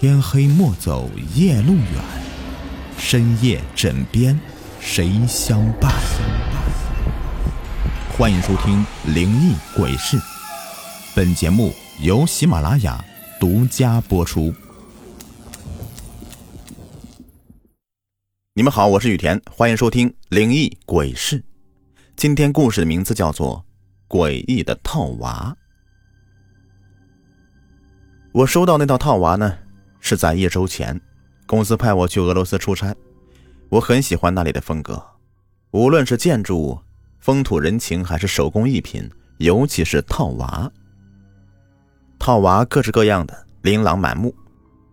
天黑莫走夜路远，深夜枕边谁相伴？欢迎收听《灵异鬼事》，本节目由喜马拉雅独家播出。你们好，我是雨田，欢迎收听《灵异鬼事》。今天故事的名字叫做《诡异的套娃》。我收到那套套娃呢，是在一周前，公司派我去俄罗斯出差。我很喜欢那里的风格，无论是建筑、风土人情，还是手工艺品，尤其是套娃。套娃各式各样的，琳琅满目。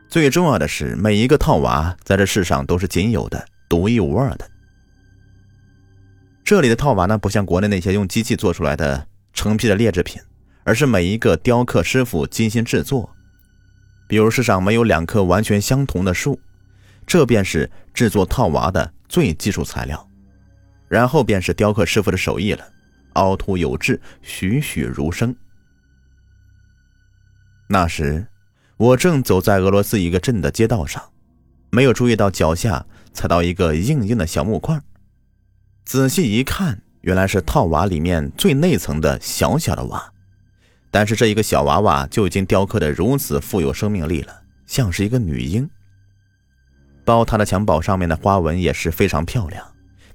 最重要的是，每一个套娃在这世上都是仅有的。独一无二的。这里的套娃呢，不像国内那些用机器做出来的成批的劣质品，而是每一个雕刻师傅精心制作。比如世上没有两棵完全相同的树，这便是制作套娃的最基础材料。然后便是雕刻师傅的手艺了，凹凸有致，栩栩如生。那时，我正走在俄罗斯一个镇的街道上，没有注意到脚下。踩到一个硬硬的小木块，仔细一看，原来是套娃里面最内层的小小的娃。但是这一个小娃娃就已经雕刻的如此富有生命力了，像是一个女婴。包塔的襁褓上面的花纹也是非常漂亮，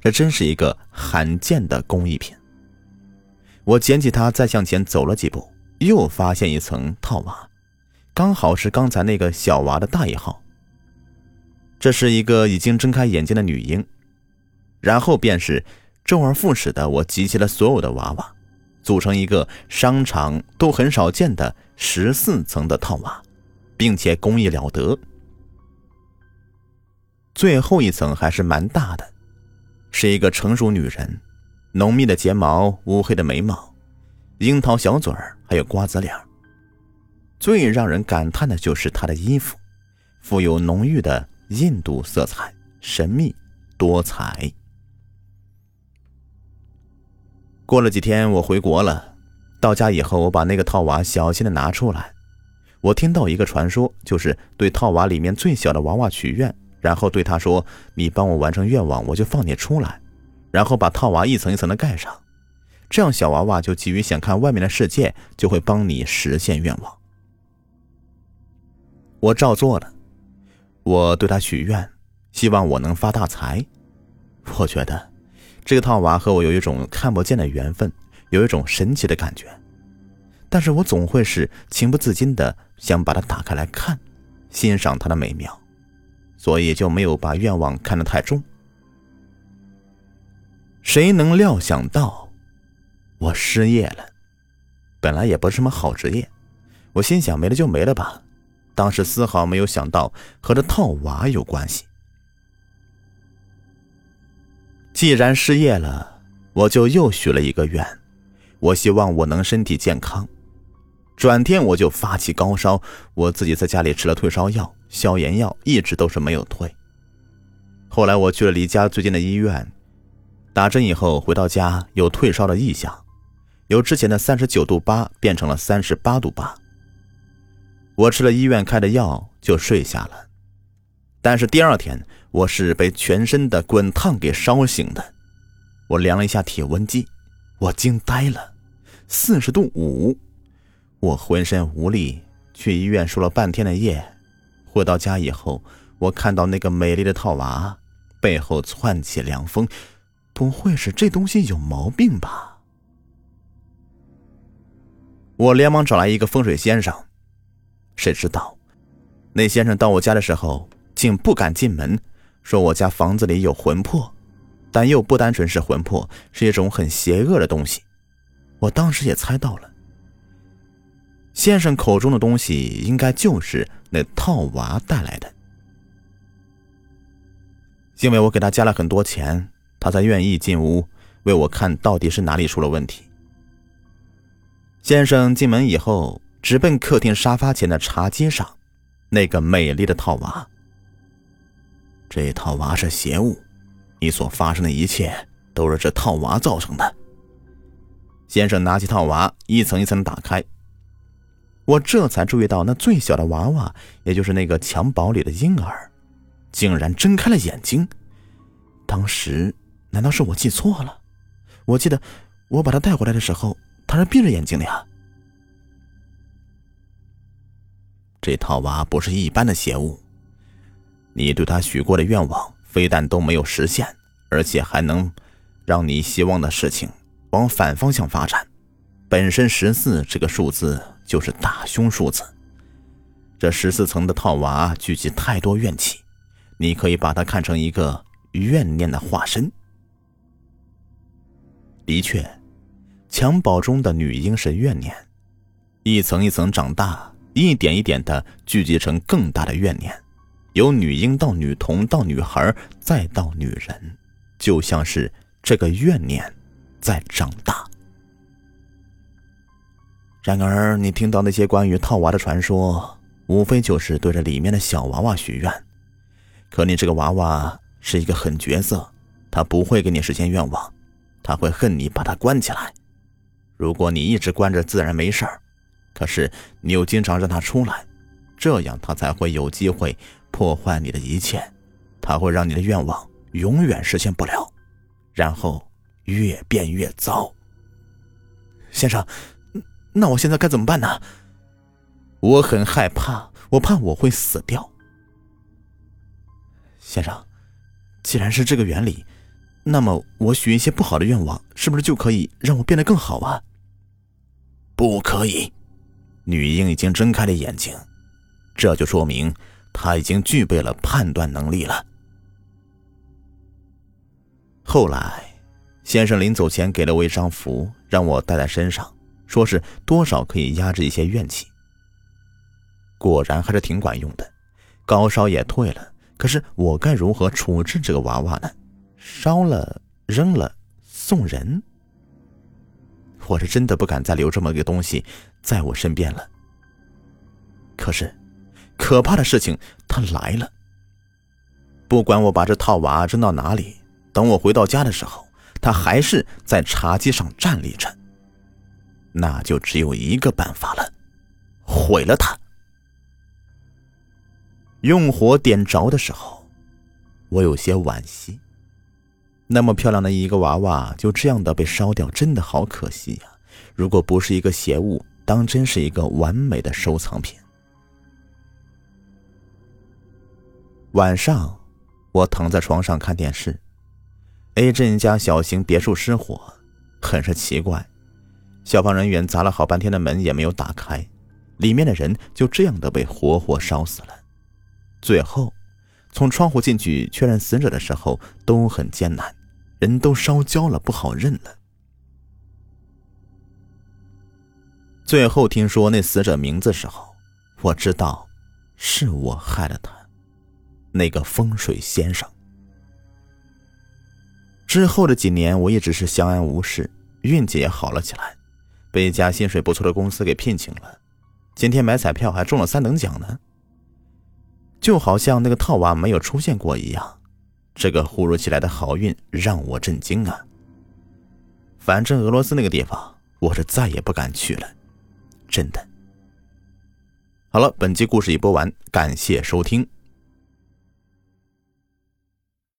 这真是一个罕见的工艺品。我捡起它，再向前走了几步，又发现一层套娃，刚好是刚才那个小娃的大一号。这是一个已经睁开眼睛的女婴，然后便是周而复始的，我集齐了所有的娃娃，组成一个商场都很少见的十四层的套娃，并且工艺了得。最后一层还是蛮大的，是一个成熟女人，浓密的睫毛，乌黑的眉毛，樱桃小嘴儿，还有瓜子脸。最让人感叹的就是她的衣服，富有浓郁的。印度色彩神秘多彩。过了几天，我回国了。到家以后，我把那个套娃小心的拿出来。我听到一个传说，就是对套娃里面最小的娃娃许愿，然后对他说：“你帮我完成愿望，我就放你出来。”然后把套娃一层一层的盖上，这样小娃娃就急于想看外面的世界，就会帮你实现愿望。我照做了。我对他许愿，希望我能发大财。我觉得这个套娃和我有一种看不见的缘分，有一种神奇的感觉。但是我总会是情不自禁的想把它打开来看，欣赏它的美妙，所以就没有把愿望看得太重。谁能料想到我失业了？本来也不是什么好职业，我心想没了就没了吧。当时丝毫没有想到和这套娃有关系。既然失业了，我就又许了一个愿，我希望我能身体健康。转天我就发起高烧，我自己在家里吃了退烧药、消炎药，一直都是没有退。后来我去了离家最近的医院，打针以后回到家有退烧的迹象，由之前的三十九度八变成了三十八度八。我吃了医院开的药就睡下了，但是第二天我是被全身的滚烫给烧醒的。我量了一下体温计，我惊呆了，四十度五。我浑身无力，去医院输了半天的液。回到家以后，我看到那个美丽的套娃，背后窜起凉风。不会是这东西有毛病吧？我连忙找来一个风水先生。谁知道，那先生到我家的时候，竟不敢进门，说我家房子里有魂魄，但又不单纯是魂魄，是一种很邪恶的东西。我当时也猜到了，先生口中的东西应该就是那套娃带来的。因为我给他加了很多钱，他才愿意进屋为我看到底是哪里出了问题。先生进门以后。直奔客厅沙发前的茶几上，那个美丽的套娃。这套娃是邪物，你所发生的一切都是这套娃造成的。先生拿起套娃，一层一层打开。我这才注意到那最小的娃娃，也就是那个襁褓里的婴儿，竟然睁开了眼睛。当时难道是我记错了？我记得我把他带回来的时候，他是闭着眼睛的呀。这套娃不是一般的邪物，你对他许过的愿望非但都没有实现，而且还能让你希望的事情往反方向发展。本身十四这个数字就是大凶数字，这十四层的套娃聚集太多怨气，你可以把它看成一个怨念的化身。的确，襁褓中的女婴是怨念，一层一层长大。一点一点的聚集成更大的怨念，由女婴到女童到女孩再到女人，就像是这个怨念在长大。然而，你听到那些关于套娃的传说，无非就是对着里面的小娃娃许愿。可你这个娃娃是一个狠角色，他不会给你实现愿望，他会恨你把他关起来。如果你一直关着，自然没事儿。可是你又经常让他出来，这样他才会有机会破坏你的一切，他会让你的愿望永远实现不了，然后越变越糟。先生，那我现在该怎么办呢？我很害怕，我怕我会死掉。先生，既然是这个原理，那么我许一些不好的愿望，是不是就可以让我变得更好啊？不可以。女婴已经睁开了眼睛，这就说明他已经具备了判断能力了。后来，先生临走前给了我一张符，让我带在身上，说是多少可以压制一些怨气。果然还是挺管用的，高烧也退了。可是我该如何处置这个娃娃呢？烧了、扔了、送人？我是真的不敢再留这么个东西在我身边了。可是，可怕的事情它来了。不管我把这套娃扔到哪里，等我回到家的时候，它还是在茶几上站立着。那就只有一个办法了，毁了它。用火点着的时候，我有些惋惜。那么漂亮的一个娃娃就这样的被烧掉，真的好可惜呀！如果不是一个邪物，当真是一个完美的收藏品。晚上，我躺在床上看电视，A 镇一家小型别墅失火，很是奇怪，消防人员砸了好半天的门也没有打开，里面的人就这样的被活活烧死了。最后，从窗户进去确认死者的时候都很艰难。人都烧焦了，不好认了。最后听说那死者名字时候，我知道是我害了他，那个风水先生。之后的几年，我一直是相安无事，运气也好了起来，被一家薪水不错的公司给聘请了。今天买彩票还中了三等奖呢，就好像那个套娃没有出现过一样。这个忽如其来的好运让我震惊啊！反正俄罗斯那个地方，我是再也不敢去了，真的。好了，本集故事已播完，感谢收听。